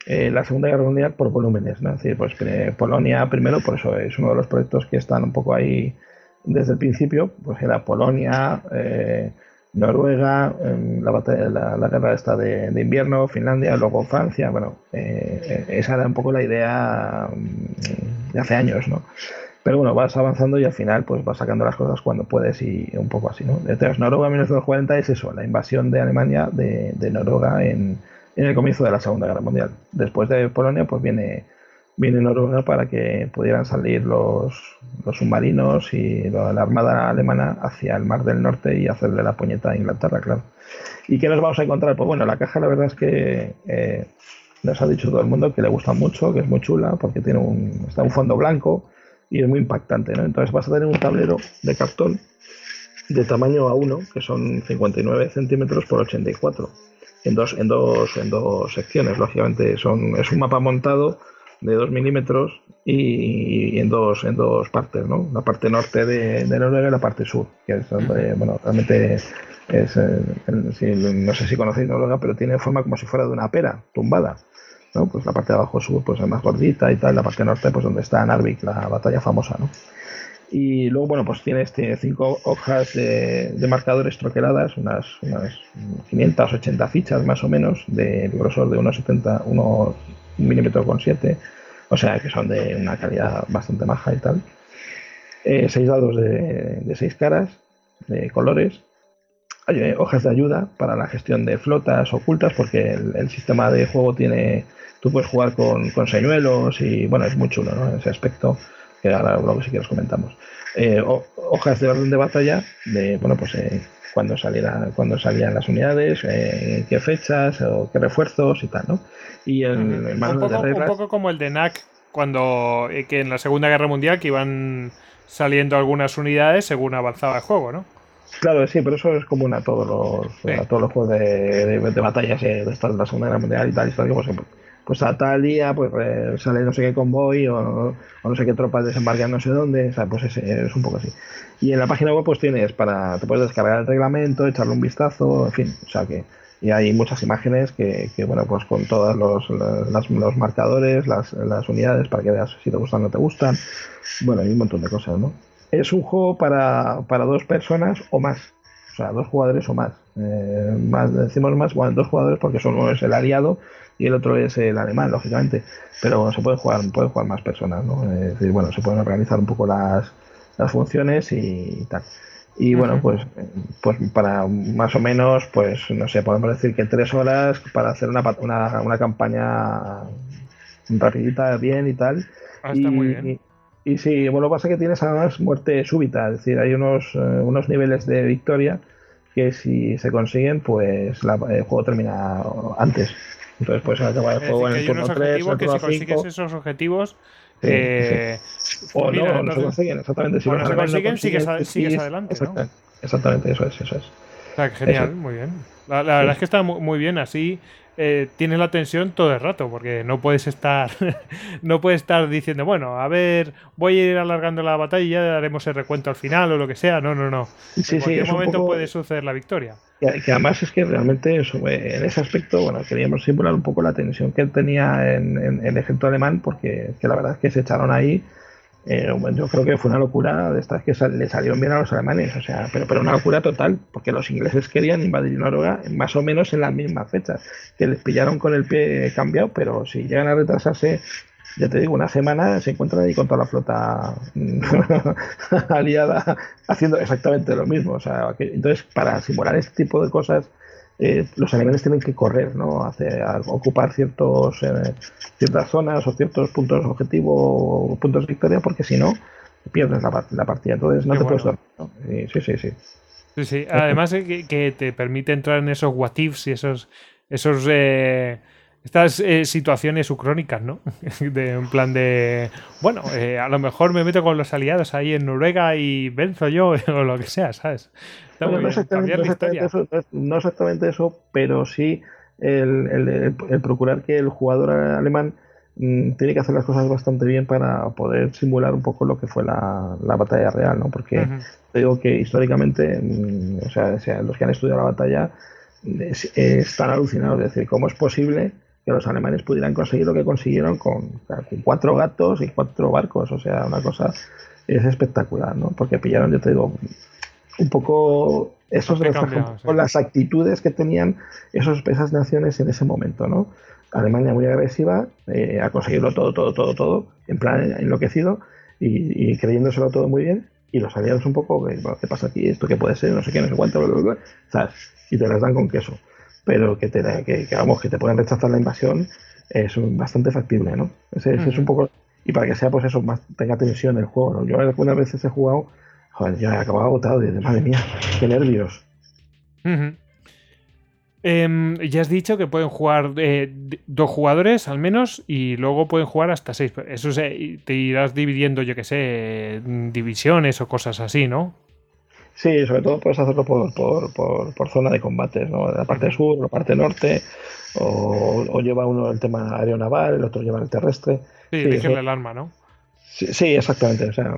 eh, la Segunda Guerra Mundial por volúmenes, ¿no? Es decir, pues eh, Polonia primero, por eso es uno de los proyectos que están un poco ahí desde el principio, pues era Polonia, eh, Noruega, em, la, la, la, guerra esta de, invierno, Finlandia, luego Francia, bueno, esa era un poco la idea mm, de hace años, ¿no? Pero bueno, vas avanzando y al final pues vas sacando las cosas cuando puedes y un poco así, ¿no? Entonces, Noruega 1940 es eso, la invasión de Alemania de, de Noruega en, en el comienzo de la Segunda Guerra Mundial. Después de Polonia, pues viene, viene Noruega para que pudieran salir los, los submarinos y la Armada alemana hacia el Mar del Norte y hacerle la puñeta a Inglaterra, claro. ¿Y qué nos vamos a encontrar? Pues bueno, la caja la verdad es que eh, nos ha dicho todo el mundo que le gusta mucho, que es muy chula, porque tiene un, está un fondo blanco y es muy impactante, ¿no? Entonces vas a tener un tablero de cartón de tamaño A1, que son 59 centímetros por 84 en dos, en dos, en dos secciones, lógicamente. Son, es un mapa montado de 2 milímetros y, en dos en dos partes, ¿no? La parte norte de, Noruega y la parte sur, que es bueno, realmente es, eh, no sé si conocéis Noruega, pero tiene forma como si fuera de una pera tumbada. ¿no? Pues la parte de abajo sur pues es más gordita y tal, la parte norte pues donde está Narvik, la batalla famosa, ¿no? Y luego, bueno, pues tiene este cinco hojas de, marcadores troqueladas, unas, unas 580 fichas más o menos, de grosor de unos 70, 1 milímetro con 7, o sea que son de una calidad bastante maja y tal. Eh, seis dados de, de, seis caras, de colores. Hay hojas de ayuda para la gestión de flotas ocultas, porque el, sistema de juego tiene. Tú puedes jugar con, con señuelos y bueno, es muy chulo, ¿no? Ese aspecto que ahora luego si quieres comentamos. Eh, hojas de orden de batalla, de bueno pues eh, cuando saliera, cuando salían las unidades, eh, qué fechas o qué refuerzos y tal, ¿no? Y el, un, poco, un poco como el de NAC cuando que en la Segunda Guerra Mundial que iban saliendo algunas unidades según avanzaba el juego, ¿no? Claro, sí, pero eso es común a todos los, a todos los juegos de, de, batallas de, la Segunda Guerra Mundial y tal, y tal, pues, pues a tal día pues sale no sé qué convoy o, no sé qué tropas desembarcan no sé dónde, o sea, pues es, un poco así. Y en la página web pues tienes para, te puedes descargar el reglamento, echarle un vistazo, en fin, o sea que y hay muchas imágenes que, que bueno, pues con todos los, los marcadores, las, las, unidades para que veas si te gustan o no te gustan, bueno, hay un montón de cosas, ¿no? Es un juego para, para dos personas o más, o sea, dos jugadores o más. Eh, más decimos más, bueno, dos jugadores porque son uno es el aliado y el otro es el alemán, lógicamente. Pero se puede jugar, puede jugar más personas, ¿no? Es decir, bueno, se pueden organizar un poco las, las funciones y tal. Y bueno, pues, pues para más o menos, pues no sé, podemos decir que tres horas para hacer una, una, una campaña rapidita, bien y tal. Ah, está y, muy bien. Y, sí, bueno, lo que pasa es que tienes además muerte súbita, es decir, hay unos, eh, unos niveles de victoria que si se consiguen, pues la, el juego termina antes. Entonces puedes acabar el juego en el turno 3, que si consigues esos objetivos... Sí, eh, sí. O pues no, no se consiguen, exactamente. Si no se consiguen, sigues, sigues adelante. Exactamente, ¿no? exactamente, eso es, eso es. O sea, genial, eso. muy bien. La, la verdad es que está muy, muy bien así eh, tienes la tensión todo el rato, porque no puedes estar, no puedes estar diciendo, bueno, a ver, voy a ir alargando la batalla y ya daremos el recuento al final o lo que sea. No, no, no. Sí, en cualquier sí, momento poco... puede suceder la victoria. Que, que, además es que realmente eso, eh, en ese aspecto, bueno, queríamos simular un poco la tensión que él tenía en, en, en el ejército alemán, porque que la verdad es que se echaron ahí eh, yo creo que fue una locura de estas que sal, le salieron bien a los alemanes, o sea, pero, pero una locura total, porque los ingleses querían invadir Noruega más o menos en las mismas fechas, que les pillaron con el pie cambiado, pero si llegan a retrasarse, ya te digo, una semana se encuentran ahí con toda la flota aliada haciendo exactamente lo mismo. O sea, entonces, para simular este tipo de cosas, eh, los alemanes tienen que correr, ¿no? Hacer, a ocupar ciertos, eh, ciertas zonas o ciertos puntos objetivo o puntos de victoria, porque si no, pierdes la, la, partida. Entonces no Qué te bueno. puedes dormir. ¿no? Sí, sí, sí. Sí, sí. Además que, que, te permite entrar en esos what ifs y esos, esos eh, estas eh, situaciones ucrónicas, ¿no? De, en plan de, bueno, eh, a lo mejor me meto con los aliados ahí en Noruega y venzo yo o lo que sea, ¿sabes? Está no, exactamente, no, exactamente eso, no exactamente eso, pero sí el, el, el, procurar que el jugador alemán mmm, tiene que hacer las cosas bastante bien para poder simular un poco lo que fue la, la batalla real, ¿no? Porque uh -huh. te digo que históricamente, mmm, o, sea, o, sea, los que han estudiado la batalla es, están alucinados, es decir, ¿cómo es posible que los alemanes pudieran conseguir lo que consiguieron con, con, cuatro gatos y cuatro barcos. O sea, una cosa es espectacular, ¿no? Porque pillaron, yo te digo, un poco esos cambia, sí. con las actitudes que tenían esos, esas naciones en ese momento, ¿no? Alemania muy agresiva, eh, a conseguirlo todo, todo, todo, todo, en plan enloquecido y, y creyéndoselo todo muy bien. Y los aliados un poco, ¿qué pasa aquí? ¿Esto qué puede ser? No sé qué, no sé cuánto, bla, bla, bla, ¿sabes? Y te las dan con queso pero que te, que, que, vamos, que te pueden rechazar la invasión es bastante factible, ¿no? Ese, ese uh -huh. es un poco... Y para que sea, pues eso, más tenga tensión el juego, ¿no? Yo algunas veces he jugado, joder, ya he acabado agotado y de madre mía, qué nervios. Uh -huh. eh, ya has dicho que pueden jugar eh, dos jugadores al menos y luego pueden jugar hasta seis. Eso se, te irás dividiendo, yo que sé, divisiones o cosas así, ¿no? Sí, sobre todo puedes hacerlo por, por, por, por zona de combates, ¿no? La parte sur, la parte norte, o, o, lleva uno el tema aeronaval, el otro lleva el terrestre. Sí, sí el arma, ¿no? Sí, sí, exactamente. O sea,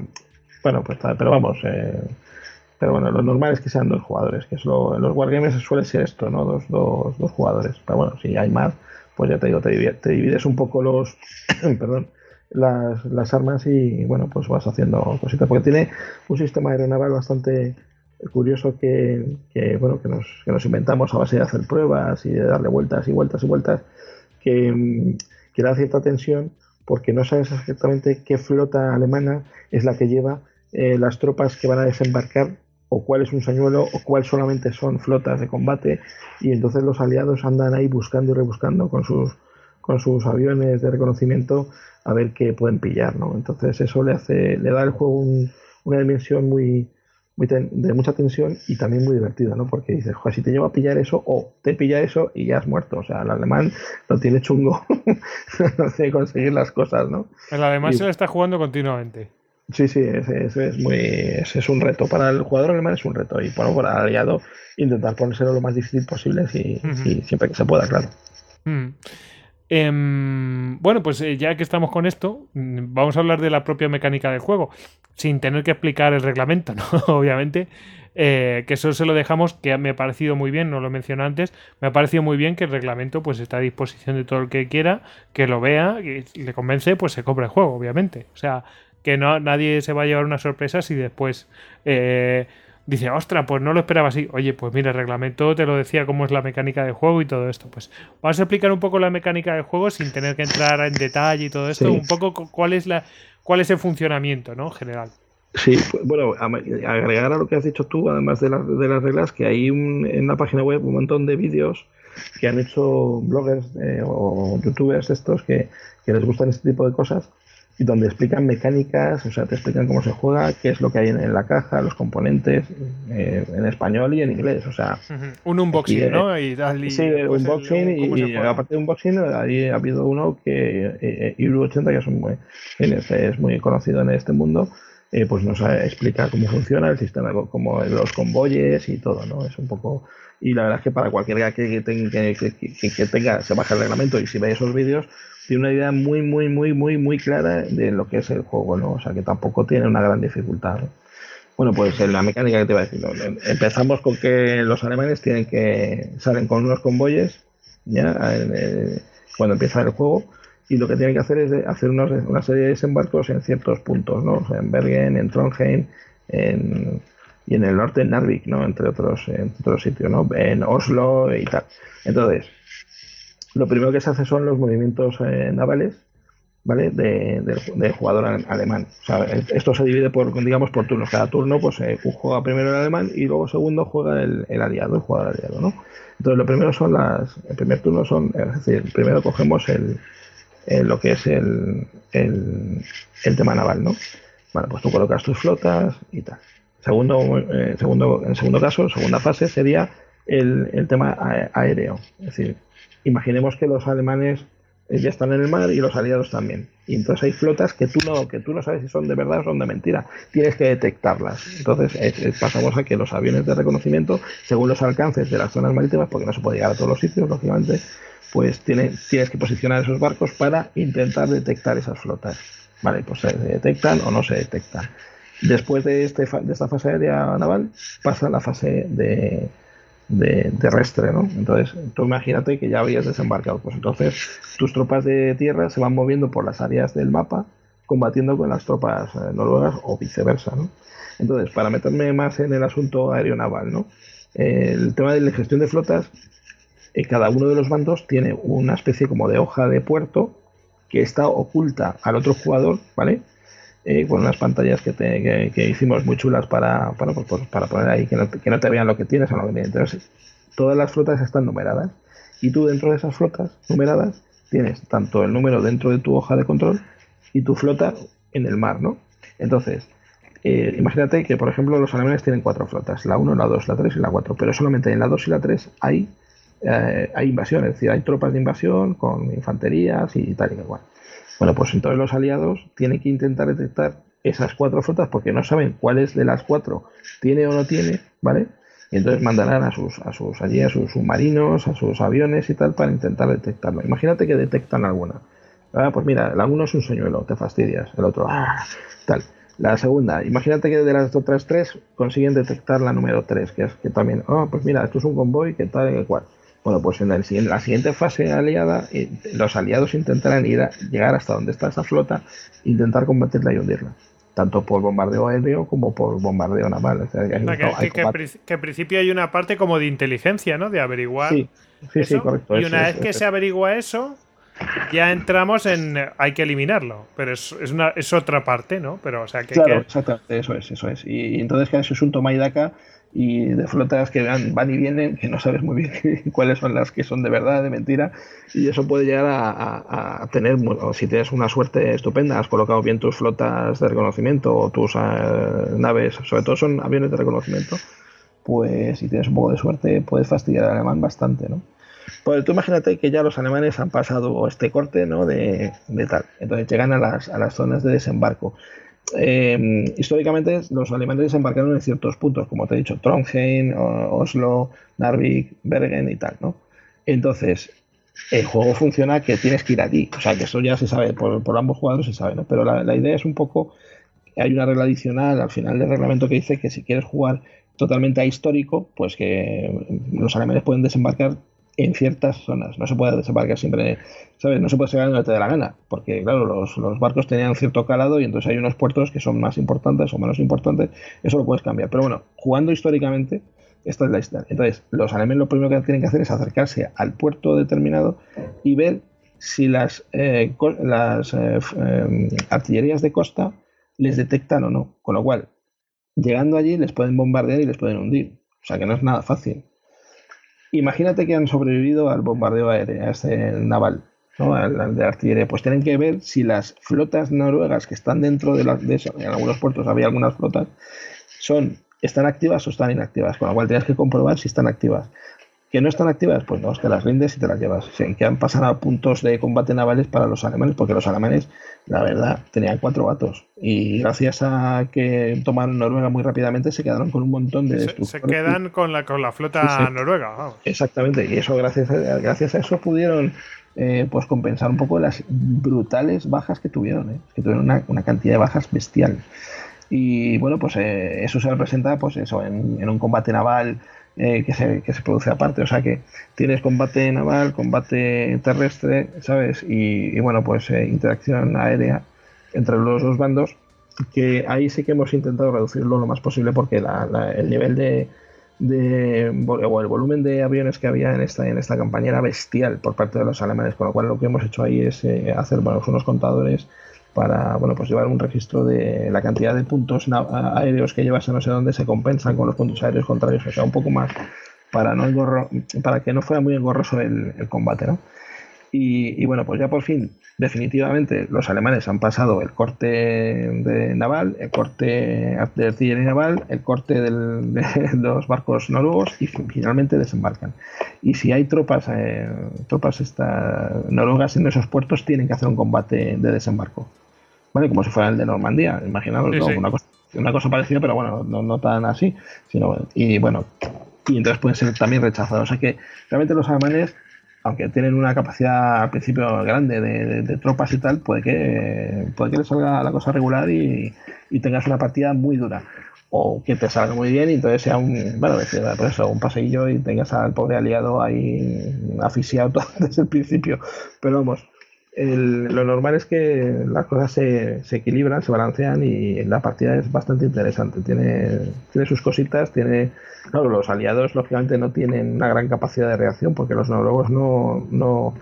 bueno, pues pero vamos. Eh, pero bueno, lo normal es que sean dos jugadores, que es lo, en los wargames suele ser esto, ¿no? Dos, dos, dos jugadores. Pero bueno, si hay más, pues ya te digo, te te divides un poco los. perdón las, las, armas y bueno, pues vas haciendo cositas, porque tiene un sistema aeronaval bastante curioso que, bueno, que nos, que nos, inventamos a base de hacer pruebas y de darle vueltas y vueltas y vueltas, que, da cierta tensión porque no sabes exactamente qué flota alemana es la que lleva eh, las tropas que van a desembarcar o cuál es un señuelo o cuál solamente son flotas de combate y entonces los aliados andan ahí buscando y rebuscando con sus con sus aviones de reconocimiento a ver qué pueden pillar, ¿no? Entonces eso le hace, le da al juego un, una dimensión muy, muy ten, de mucha tensión y también muy divertida, ¿no? Porque dices, joder, si te lleva a pillar eso o te pilla eso y ya has muerto. O sea, el alemán lo tiene chungo no sé conseguir las cosas, ¿no? El alemán y, se lo está jugando continuamente. Sí, sí, ese, ese es muy ese es un reto. Para el jugador alemán es un reto. Y bueno, para el aliado, intentar ponérselo lo más difícil posible uh -huh. y siempre que se pueda, claro. Uh -huh. Eh, bueno, pues eh, ya que estamos con esto, mm, vamos a hablar de la propia mecánica del juego, sin tener que explicar el reglamento, ¿no? Obviamente. Eh, que eso se lo dejamos, que me ha parecido muy bien, no lo mencioné antes, me ha parecido muy bien que el reglamento pues está a disposición de todo el que quiera, que lo vea y le convence, pues se compra el juego, obviamente. O sea, que no nadie se va a llevar una sorpresa si después eh, dice, ostra, pues no lo esperaba así. Oye, pues mira, el reglamento te lo decía cómo es la mecánica del juego y todo esto. Pues vamos a explicar un poco la mecánica del juego sin tener que entrar en detalle y todo esto. Sí. Un poco cuál es la cuál es el funcionamiento, ¿no? En general. Sí, pues, bueno, agregar a lo que has dicho tú, además de, de las reglas, que hay en la página web un montón de vídeos que han hecho bloggers eh, o youtubers estos que les gustan este tipo de cosas y donde explican mecánicas, o sea, te explican cómo se juega, qué es lo que hay en, la caja, los componentes, eh, en español y en inglés, o sea... Un unboxing, ¿no? Y, sí, pues unboxing y, aparte de unboxing, ahí ha habido uno que, eh, 80 que es, muy, es muy conocido en este mundo, eh, pues nos explica cómo funciona el sistema, como los convoyes y todo, ¿no? Es un poco... Y la verdad es que para cualquiera que, tenga, que, tenga, se baja el reglamento y si ve esos vídeos, tiene una idea muy, muy, muy, muy, muy clara de lo que es el juego, ¿no? O sea, que tampoco tiene una gran dificultad. Bueno, pues en la mecánica que te iba a decir, empezamos con que los alemanes tienen que salen con unos convoyes, ya, cuando empieza el juego, y lo que tienen que hacer es hacer una serie de desembarcos en ciertos puntos, ¿no? O sea, en Bergen, en Trondheim, en, y en el norte en Narvik, ¿no? Entre otros, entre otros sitios, ¿no? En Oslo y tal. Entonces, lo primero que se hace son los movimientos eh, navales, ¿vale? De, del jugador alemán. O sea, esto se divide por, digamos, por turnos. Cada turno, pues, eh, juega primero el alemán y luego segundo juega el, aliado, el jugador aliado, ¿no? Entonces, lo primero son las, el primer turno son, es decir, primero cogemos el, lo que es el, el, tema naval, ¿no? Bueno, pues tú colocas tus flotas y tal. Segundo, eh, segundo, en segundo caso, segunda fase sería el, el tema aéreo. Es decir, imaginemos que los alemanes eh, ya están en el mar y los aliados también. Y entonces hay flotas que tú no, que tú no sabes si son de verdad o son de mentira. Tienes que detectarlas. Entonces pasamos a que los aviones de reconocimiento, según los alcances de las zonas marítimas, porque no se puede llegar a todos los sitios, lógicamente, pues tiene, tienes que posicionar esos barcos para intentar detectar esas flotas. Vale, pues se detectan o no se detectan. Después de, este, de esta fase aérea naval, pasa la fase de, de terrestre, ¿no? Entonces, tú imagínate que ya habías desembarcado, pues entonces tus tropas de tierra se van moviendo por las áreas del mapa combatiendo con las tropas eh, noruegas o viceversa, ¿no? Entonces, para meterme más en el asunto aeronaval, ¿no? el tema de la gestión de flotas, eh, cada uno de los bandos tiene una especie como de hoja de puerto que está oculta al otro jugador, ¿vale? Eh, con unas pantallas que, te, que, hicimos muy chulas para, para, para poner ahí, que no, que no, te vean lo que tienes o lo que Entonces, todas las flotas están numeradas. Y tú dentro de esas flotas numeradas tienes tanto el número dentro de tu hoja de control y tu flota en el mar, ¿no? Entonces, eh, imagínate que, por ejemplo, los alemanes tienen cuatro flotas, la 1, la 2, la 3 y la 4, pero solamente en la 2 y la 3 hay, eh, hay invasión, es decir, hay tropas de invasión con infanterías y tal y igual. Bueno, pues entonces los aliados tienen que intentar detectar esas cuatro flotas porque no saben cuáles de las cuatro tiene o no tiene, ¿vale? Y entonces mandarán a sus, a sus allí a sus submarinos, a sus aviones y tal para intentar detectarlo. Imagínate que detectan alguna. Ah, pues mira, la uno es un señuelo, te fastidias. El otro, ah, tal. La segunda, imagínate que de las otras tres consiguen detectar la número tres, que es que también, ah, pues mira, esto es un convoy que tal y cual. Bueno, pues en, la siguiente fase aliada, eh, los aliados intentarán ir a, llegar hasta donde está esa flota, intentar combatirla y hundirla. Tanto por bombardeo aéreo como por bombardeo naval. que, en principio hay una parte como de inteligencia, ¿no? De averiguar. Sí, sí, sí correcto. Y una vez que se averigua eso, ya entramos en hay que eliminarlo, pero es, es, una, es otra parte, ¿no? Pero, o sea, que, claro, exactamente, eso es, eso es. Y, entonces que eso es un toma y daca y de flotas que van, van y vienen, que no sabes muy bien cuáles son las que son de verdad, de mentira, y eso puede llegar a, tener, si tienes una suerte estupenda, has colocado bien tus flotas de reconocimiento o tus eh, naves, sobre todo son aviones de reconocimiento, pues si tienes un poco de suerte puedes fastidiar al alemán bastante, ¿no? Pues tú imagínate que ya los alemanes han pasado este corte, ¿no? De, de tal. Entonces llegan a las, a las zonas de desembarco. Eh, históricamente los alemanes desembarcaron en ciertos puntos, como te he dicho, Trondheim, Oslo, Narvik, Bergen y tal, ¿no? Entonces, el juego funciona que tienes que ir allí, o sea, que eso ya se sabe, por, ambos jugadores se sabe, ¿no? Pero la, idea es un poco, hay una regla adicional al final del reglamento que dice que si quieres jugar totalmente a histórico, pues que los alemanes pueden desembarcar en ciertas zonas. No se puede desembarcar siempre, ¿sabes? No se puede llegar donde te dé la gana, porque claro, los, barcos tenían cierto calado y entonces hay unos puertos que son más importantes o menos importantes, eso lo puedes cambiar. Pero bueno, jugando históricamente, esta es la historia. Entonces, los alemanes lo primero que tienen que hacer es acercarse al puerto determinado y ver si las, eh, las eh, em, artillerías de costa les detectan o no. Con lo cual, llegando allí les pueden bombardear y les pueden hundir. O sea que no es nada fácil. Imagínate que han sobrevivido al bombardeo aéreo, a este naval, ¿no? al, de artillería. Pues tienen que ver si las flotas noruegas que están dentro de, de eso, en algunos puertos había algunas flotas, son están activas o están inactivas, con lo cual tienes que comprobar si están activas. ¿Que no están activas? Pues no, te las rindes y te las llevas. que han pasado a puntos de combate navales para los alemanes, porque los alemanes, la verdad, tenían cuatro vatos. Y gracias a que tomaron Noruega muy rápidamente, se quedaron con un montón de Se, se quedan con la, con la flota noruega. Exactamente, y eso gracias a, gracias a eso pudieron eh, pues compensar un poco las brutales bajas que tuvieron. ¿eh? Que tuvieron una, una cantidad de bajas bestial. Y bueno, pues eh, eso se representa pues eso, en, un combate naval eh, que, se, que, se, produce aparte. O sea que tienes combate naval, combate terrestre, ¿sabes? Y, bueno, pues eh, interacción aérea entre los dos bandos, que ahí sí que hemos intentado reducirlo lo más posible porque el nivel de, de o el volumen de aviones que había en esta en esta campaña era bestial por parte de los alemanes con lo cual lo que hemos hecho ahí es hacer bueno, unos contadores para bueno pues llevar un registro de la cantidad de puntos aéreos que llevas a no sé dónde se compensan con los puntos aéreos contrarios, o sea, un poco más para no para que no fuera muy engorroso el, combate, ¿no? Y, bueno, pues ya por fin, definitivamente, los alemanes han pasado el corte de naval, el corte de artillería naval, el corte de los barcos noruegos y finalmente desembarcan. Y si hay tropas, eh, tropas estas noruegas en esos puertos, tienen que hacer un combate de desembarco. ¿vale? Como si fuera el de Normandía, imaginaos, Una, cosa, una, cosa, parecida, pero bueno, no, no, tan así, sino, y bueno, y entonces pueden ser también rechazados. O sea que realmente los alemanes, aunque tienen una capacidad al principio grande de, tropas y tal, puede que, puede que les salga la cosa regular y, tengas una partida muy dura o que te salga muy bien y entonces sea un, bueno, pues un paseillo y tengas al pobre aliado ahí asfixiado desde el principio. Pero vamos, lo normal es que las cosas se, se, equilibran, se balancean y la partida es bastante interesante. Tiene, tiene sus cositas, tiene. Claro, los aliados lógicamente no tienen una gran capacidad de reacción porque los noruegos no, no,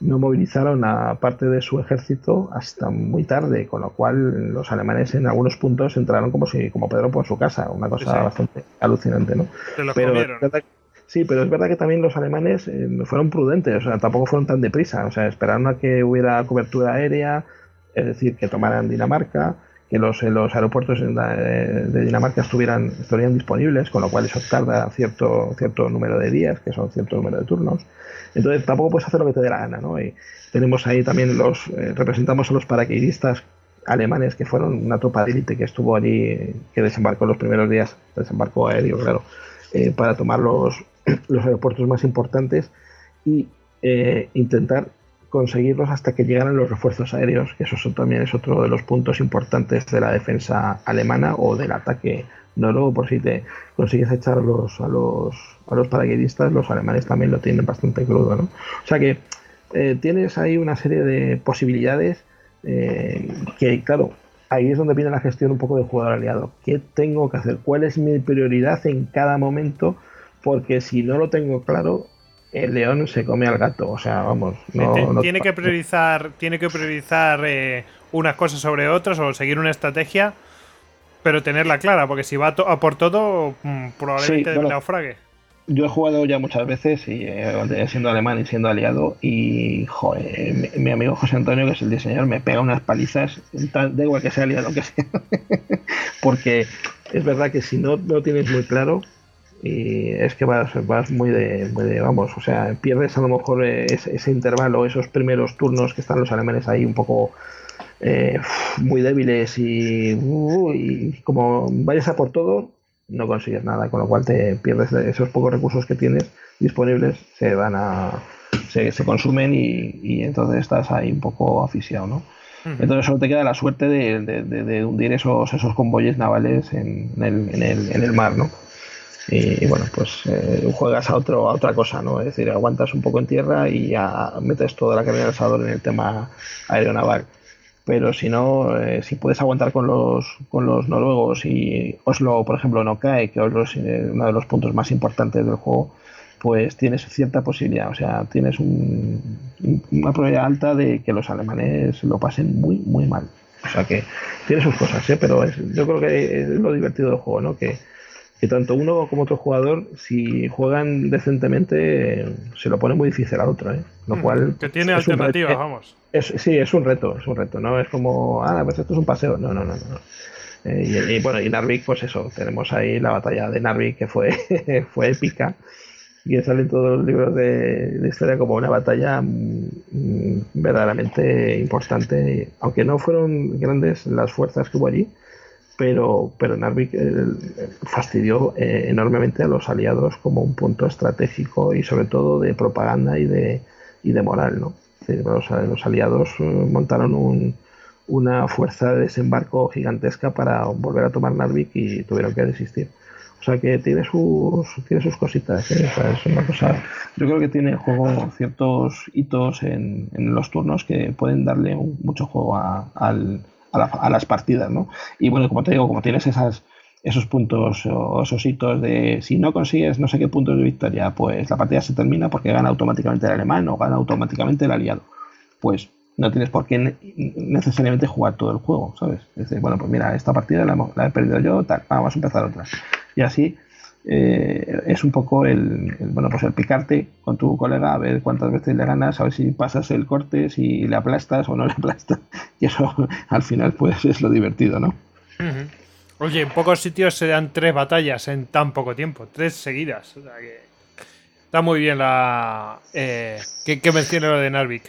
no movilizaron a parte de su ejército hasta muy tarde, con lo cual los alemanes en algunos puntos entraron como si como Pedro por su casa, una cosa bastante alucinante, ¿no? Pero Sí, pero es verdad que también los alemanes eh, fueron prudentes, o sea, tampoco fueron tan deprisa, o sea, esperaron a que hubiera cobertura aérea, es decir, que tomaran Dinamarca, que los, eh, los aeropuertos de Dinamarca estuvieran, estuvieran disponibles, con lo cual eso tarda cierto, cierto número de días, que son cierto número de turnos. Entonces tampoco puedes hacer lo que te dé la gana, ¿no? Y tenemos ahí también los, eh, representamos a los paracaidistas alemanes que fueron una tropa de élite que estuvo allí, que desembarcó los primeros días, desembarcó aéreo, claro, para tomar los, los aeropuertos más importantes y eh, intentar conseguirlos hasta que llegaran los refuerzos aéreos, que eso también es otro de los puntos importantes de la defensa alemana o del ataque noruego, por si te consigues echar a los, a los, a los paracaidistas, los alemanes también lo tienen bastante crudo, ¿no? O sea que eh, tienes ahí una serie de posibilidades eh, que, claro, ahí es donde viene la gestión un poco de jugador aliado. ¿Qué tengo que hacer? ¿Cuál es mi prioridad en cada momento? porque si no lo tengo claro, el león se come al gato. O sea, vamos. No, tiene, que priorizar, tiene que priorizar eh, unas cosas sobre otras o seguir una estrategia, pero tenerla clara, porque si va a, por todo, mm, probablemente naufrague. Yo he jugado ya muchas veces, y eh, siendo alemán y siendo aliado, y joder, mi, amigo José Antonio, que es el diseñador, me pega unas palizas, da igual que sea aliado que sea, porque es verdad que si no lo tienes muy claro, y es que vas, vas muy, de, vamos, o sea, pierdes a lo mejor ese, intervalo, esos primeros turnos que están los alemanes ahí un poco eh, muy débiles uh, y, como vayas a por todo, no consigues nada, con lo cual te pierdes esos pocos recursos que tienes disponibles, se van a, se, consumen y, entonces estás ahí un poco asfixiado, ¿no? Entonces solo te queda la suerte de, hundir esos, esos convoyes navales en el, en, el, en el mar, ¿no? Y, bueno, pues eh, juegas a, otro, a otra cosa, ¿no? Es decir, aguantas un poco en tierra y ya metes toda la carne del asador en el tema aeronaval. Pero si no, eh, si puedes aguantar con los, con los noruegos y Oslo, por ejemplo, no cae, que Oslo es eh, uno de los puntos más importantes del juego, pues tienes cierta posibilidad, o sea, tienes una probabilidad alta de que los alemanes lo pasen muy, muy mal. O sea que tiene sus cosas, ¿eh? pero yo creo que es lo divertido del juego, ¿no? Que, tanto uno como otro jugador, si juegan decentemente, se lo pone muy difícil al otro, ¿eh? Lo cual que tiene alternativas, vamos. sí, es un reto, es un reto, no es como, ah, pues esto es un paseo, no, no, no, no. Eh, y, bueno, y Narvik, pues eso, tenemos ahí la batalla de Narvik que fue, fue épica y que sale todos los libros de, historia como una batalla mm, verdaderamente importante, aunque no fueron grandes las fuerzas que hubo allí, pero, pero Narvik eh, fastidió eh, enormemente a los aliados como un punto estratégico y sobre todo de propaganda y de, y de moral. ¿no? Los, aliados montaron un, una fuerza de desembarco gigantesca para volver a tomar Narvik y tuvieron que desistir. O sea que tiene sus, tiene sus cositas. ¿eh? es una cosa. Yo creo que tiene juego ciertos hitos en, en los turnos que pueden darle mucho juego a, a, las partidas, ¿no? Y bueno, como te digo, como tienes esas, esos puntos o esos hitos de si no consigues no sé qué puntos de victoria, pues la partida se termina porque gana automáticamente el alemán o gana automáticamente el aliado. Pues no tienes por qué necesariamente jugar todo el juego, ¿sabes? Es bueno, pues mira, esta partida la, he perdido yo, tal, vamos a empezar otra. Y así eh, es un poco el, bueno, pues el picarte con tu colega a ver cuántas veces le ganas, a ver si pasas el corte, si le aplastas o no le aplastas. Y eso al final pues es lo divertido, ¿no? Oye, en pocos sitios se dan tres batallas en tan poco tiempo, tres seguidas. O sea que está muy bien la... Eh, que, que mencione lo de Narvik.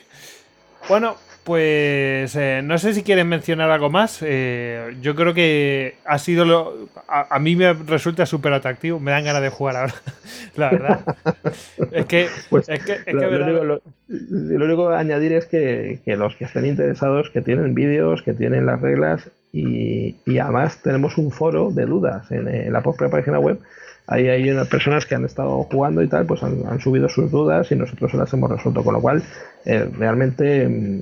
Bueno, pues eh, no sé si quieren mencionar algo más. Eh, yo creo que ha sido lo. A, mí me resulta súper atractivo. Me dan ganas de jugar ahora. la verdad. es que. Pues, es que, lo, único, lo, único, que añadir es que, los que estén interesados, que tienen vídeos, que tienen las reglas y, además tenemos un foro de dudas en, en la propia página web ahí hay unas personas que han estado jugando y tal, pues han, subido sus dudas y nosotros se las hemos resuelto, con lo cual eh, realmente mm,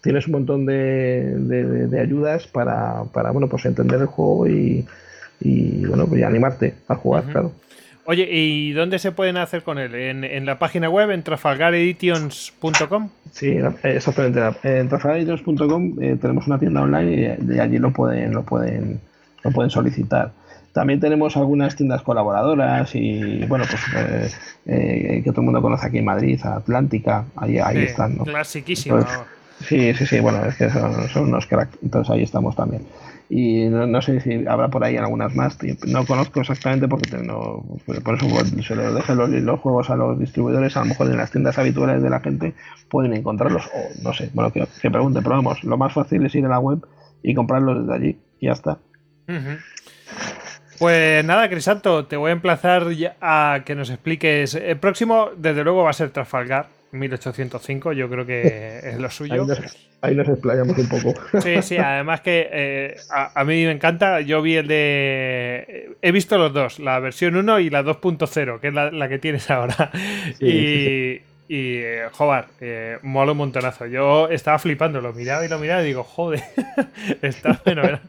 tienes un montón de, ayudas para, para, bueno, pues entender el juego y, bueno, pues animarte a jugar, claro. Oye, ¿y dónde se pueden hacer con él? ¿En, la página web, en trafalgareditions.com? Sí, exactamente. En trafalgareditions.com eh, tenemos una tienda online y de allí lo pueden, lo pueden, lo pueden solicitar. También tenemos algunas tiendas colaboradoras y, bueno, pues eh, eh, que todo el mundo conoce aquí en Madrid, Atlántica, ahí, ahí están. ¿no? Clasiquísimo. Sí, sí, sí, bueno, es que son, unos cracks, entonces ahí estamos también. Y no, sé si habrá por ahí algunas más, no conozco exactamente porque no, por eso se lo dejo los, los, juegos a los distribuidores, a lo mejor en las tiendas habituales de la gente pueden encontrarlos, o no sé, bueno, que, que pregunte, pero vamos, lo más fácil es ir a la web y comprarlos desde allí, y ya está. Pues nada, Crisanto, te voy a emplazar a que nos expliques. El próximo, desde luego, va a ser Trafalgar, 1805. Yo creo que es lo suyo. Ahí nos, explayamos un poco. Sí, sí, además que eh, a, mí me encanta. Yo vi el de. He visto los dos, la versión 1 y la 2.0, que es la, que tienes ahora. y. Y, joder, eh, mola un montonazo. Yo estaba flipando, lo miraba y lo miraba y digo, joder, está fenomenal.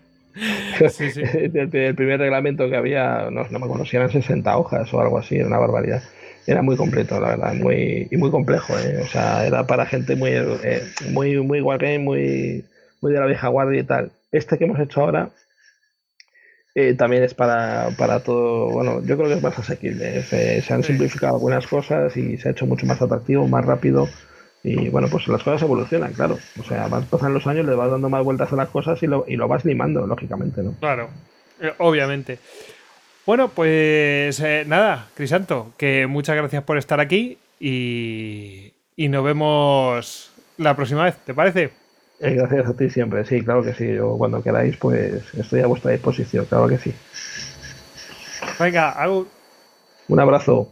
el, primer reglamento que había, no, me acuerdo si eran 60 hojas o algo así, era una barbaridad. Era muy completo, la verdad, muy, y muy complejo. ¿eh? O sea, era para gente muy, eh, muy, muy muy, muy de la vieja guardia y tal. Este que hemos hecho ahora eh, también es para, para todo. Bueno, yo creo que es más asequible. Se, se han simplificado algunas cosas y se ha hecho mucho más atractivo, más rápido. Y bueno, pues las cosas evolucionan, claro. O sea, vas pasando los años, le vas dando más vueltas a las cosas y lo, y lo vas limando, lógicamente, ¿no? Claro, eh, obviamente. Bueno, pues eh, nada, Crisanto, que muchas gracias por estar aquí y, y nos vemos la próxima vez, ¿te parece? Eh, gracias a ti siempre, sí, claro que sí. Yo cuando queráis, pues estoy a vuestra disposición, claro que sí. Venga. Un abrazo.